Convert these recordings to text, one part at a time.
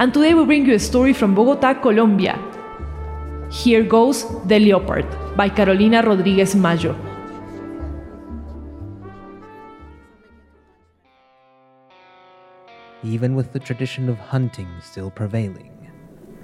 and today we bring you a story from Bogota, Colombia. Here Goes The Leopard by Carolina Rodriguez Mayo. Even with the tradition of hunting still prevailing,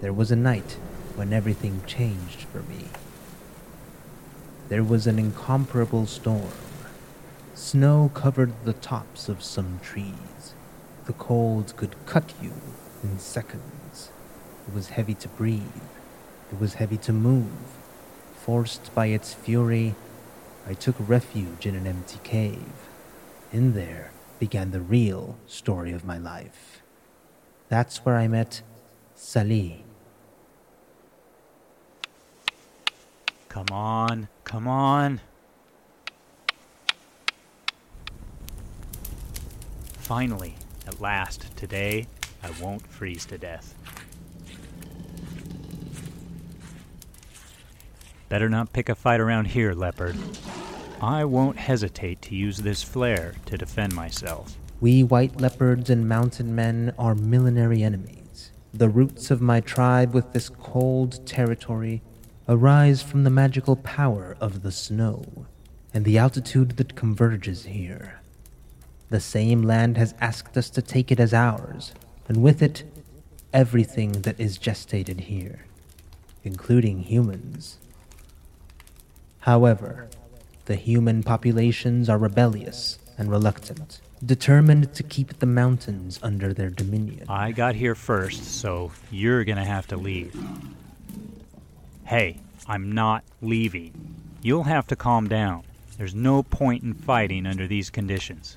there was a night when everything changed for me. There was an incomparable storm. Snow covered the tops of some trees. The cold could cut you in seconds. It was heavy to breathe. It was heavy to move. Forced by its fury, I took refuge in an empty cave. In there began the real story of my life. That's where I met Salih. Come on, come on. Finally, at last, today, I won't freeze to death. Better not pick a fight around here, leopard. I won't hesitate to use this flare to defend myself. We white leopards and mountain men are millenary enemies. The roots of my tribe with this cold territory arise from the magical power of the snow and the altitude that converges here. The same land has asked us to take it as ours, and with it, everything that is gestated here, including humans. However, the human populations are rebellious and reluctant, determined to keep the mountains under their dominion. I got here first, so you're gonna have to leave. Hey, I'm not leaving. You'll have to calm down. There's no point in fighting under these conditions.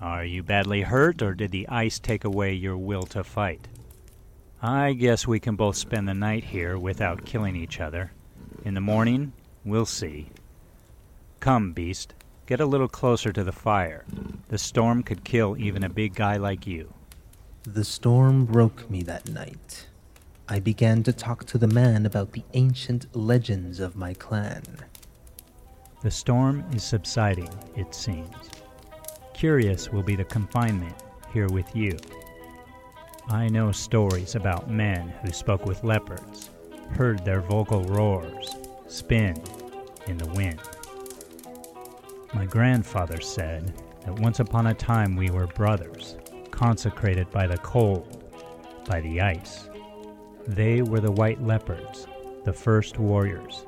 Are you badly hurt, or did the ice take away your will to fight? I guess we can both spend the night here without killing each other. In the morning, we'll see. Come, beast, get a little closer to the fire. The storm could kill even a big guy like you. The storm broke me that night. I began to talk to the man about the ancient legends of my clan. The storm is subsiding, it seems. Curious will be the confinement here with you. I know stories about men who spoke with leopards, heard their vocal roars spin in the wind. My grandfather said that once upon a time we were brothers, consecrated by the cold, by the ice. They were the white leopards, the first warriors.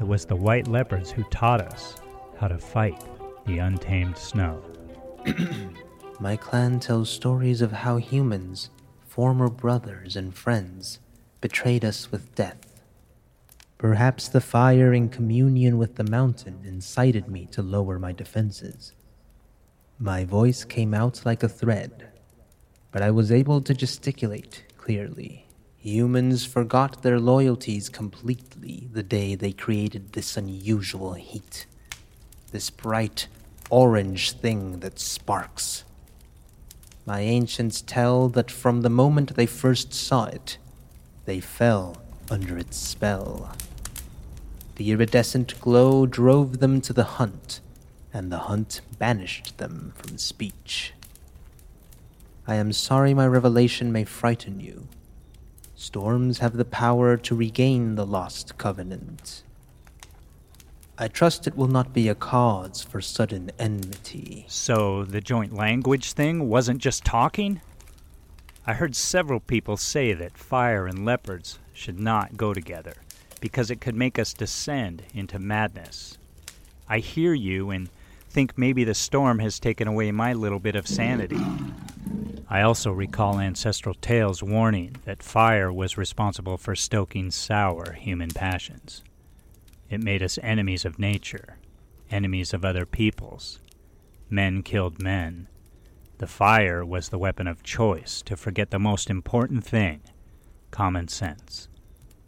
It was the white leopards who taught us how to fight the untamed snow. My clan tells stories of how humans, former brothers and friends, betrayed us with death. Perhaps the fire in communion with the mountain incited me to lower my defenses. My voice came out like a thread, but I was able to gesticulate clearly. Humans forgot their loyalties completely the day they created this unusual heat this bright orange thing that sparks. My ancients tell that from the moment they first saw it, they fell under its spell. The iridescent glow drove them to the hunt, and the hunt banished them from speech. I am sorry my revelation may frighten you. Storms have the power to regain the lost covenant. I trust it will not be a cause for sudden enmity. So the joint language thing wasn't just talking? I heard several people say that fire and leopards should not go together because it could make us descend into madness. I hear you and think maybe the storm has taken away my little bit of sanity. I also recall ancestral tales warning that fire was responsible for stoking sour human passions. It made us enemies of nature, enemies of other peoples. Men killed men. The fire was the weapon of choice to forget the most important thing common sense.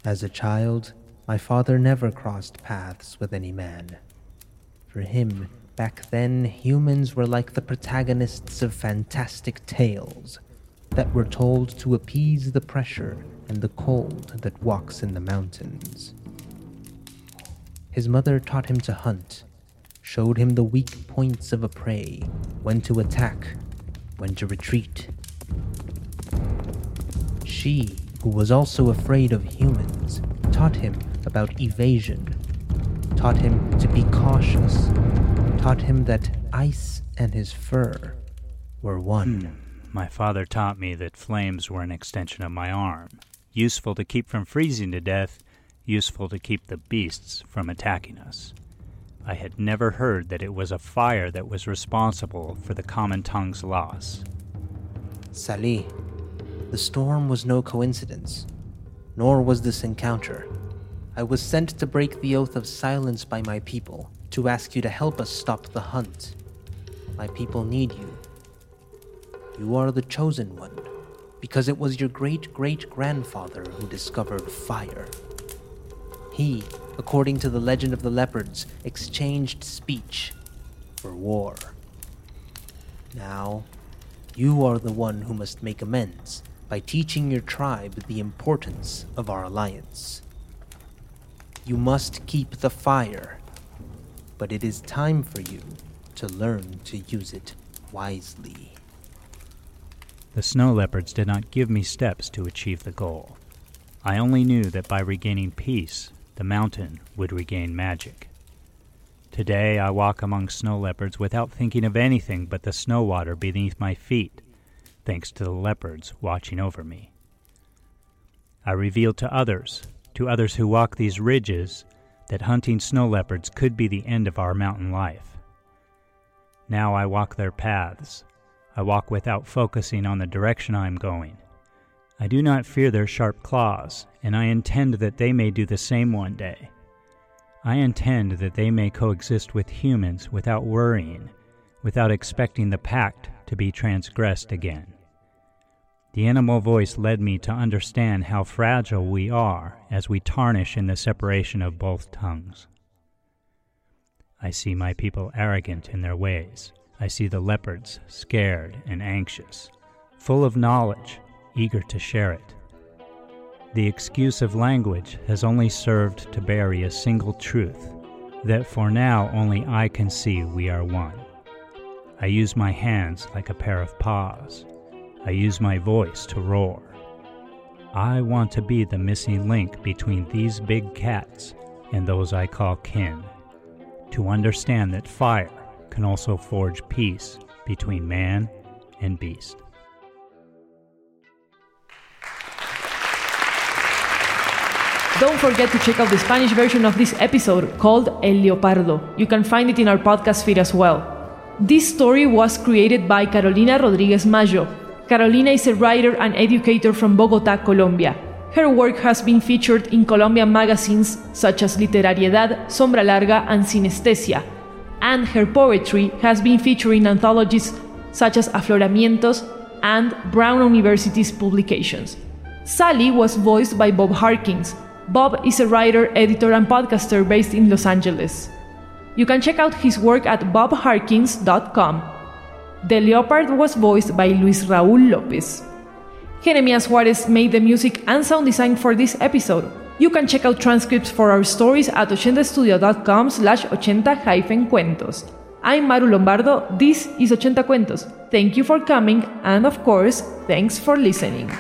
As a child, my father never crossed paths with any man. For him, back then, humans were like the protagonists of fantastic tales that were told to appease the pressure and the cold that walks in the mountains. His mother taught him to hunt, showed him the weak points of a prey, when to attack, when to retreat. She, who was also afraid of humans, taught him about evasion, taught him to be cautious, taught him that ice and his fur were one. Hmm. My father taught me that flames were an extension of my arm, useful to keep from freezing to death useful to keep the beasts from attacking us. I had never heard that it was a fire that was responsible for the common tongue's loss. Sali, the storm was no coincidence, nor was this encounter. I was sent to break the oath of silence by my people, to ask you to help us stop the hunt. My people need you. You are the chosen one, because it was your great great grandfather who discovered fire. He, according to the legend of the leopards, exchanged speech for war. Now, you are the one who must make amends by teaching your tribe the importance of our alliance. You must keep the fire, but it is time for you to learn to use it wisely. The snow leopards did not give me steps to achieve the goal. I only knew that by regaining peace, the mountain would regain magic. Today I walk among snow leopards without thinking of anything but the snow water beneath my feet, thanks to the leopards watching over me. I reveal to others, to others who walk these ridges, that hunting snow leopards could be the end of our mountain life. Now I walk their paths. I walk without focusing on the direction I am going. I do not fear their sharp claws, and I intend that they may do the same one day. I intend that they may coexist with humans without worrying, without expecting the pact to be transgressed again. The animal voice led me to understand how fragile we are as we tarnish in the separation of both tongues. I see my people arrogant in their ways. I see the leopards scared and anxious, full of knowledge, eager to share it. The excuse of language has only served to bury a single truth that for now only I can see we are one. I use my hands like a pair of paws. I use my voice to roar. I want to be the missing link between these big cats and those I call kin. To understand that fire can also forge peace between man and beast. Don't forget to check out the Spanish version of this episode called El Leopardo. You can find it in our podcast feed as well. This story was created by Carolina Rodriguez Mayo. Carolina is a writer and educator from Bogota, Colombia. Her work has been featured in Colombian magazines such as Literariedad, Sombra Larga, and Sinestesia, and her poetry has been featured in anthologies such as Afloramientos and Brown University's publications. Sally was voiced by Bob Harkins, Bob is a writer, editor, and podcaster based in Los Angeles. You can check out his work at bobharkins.com. The Leopard was voiced by Luis Raúl López. Jeremias Juarez made the music and sound design for this episode. You can check out transcripts for our stories at 80studio.com slash 80-cuentos. I'm Maru Lombardo, this is 80 Cuentos. Thank you for coming, and of course, thanks for listening.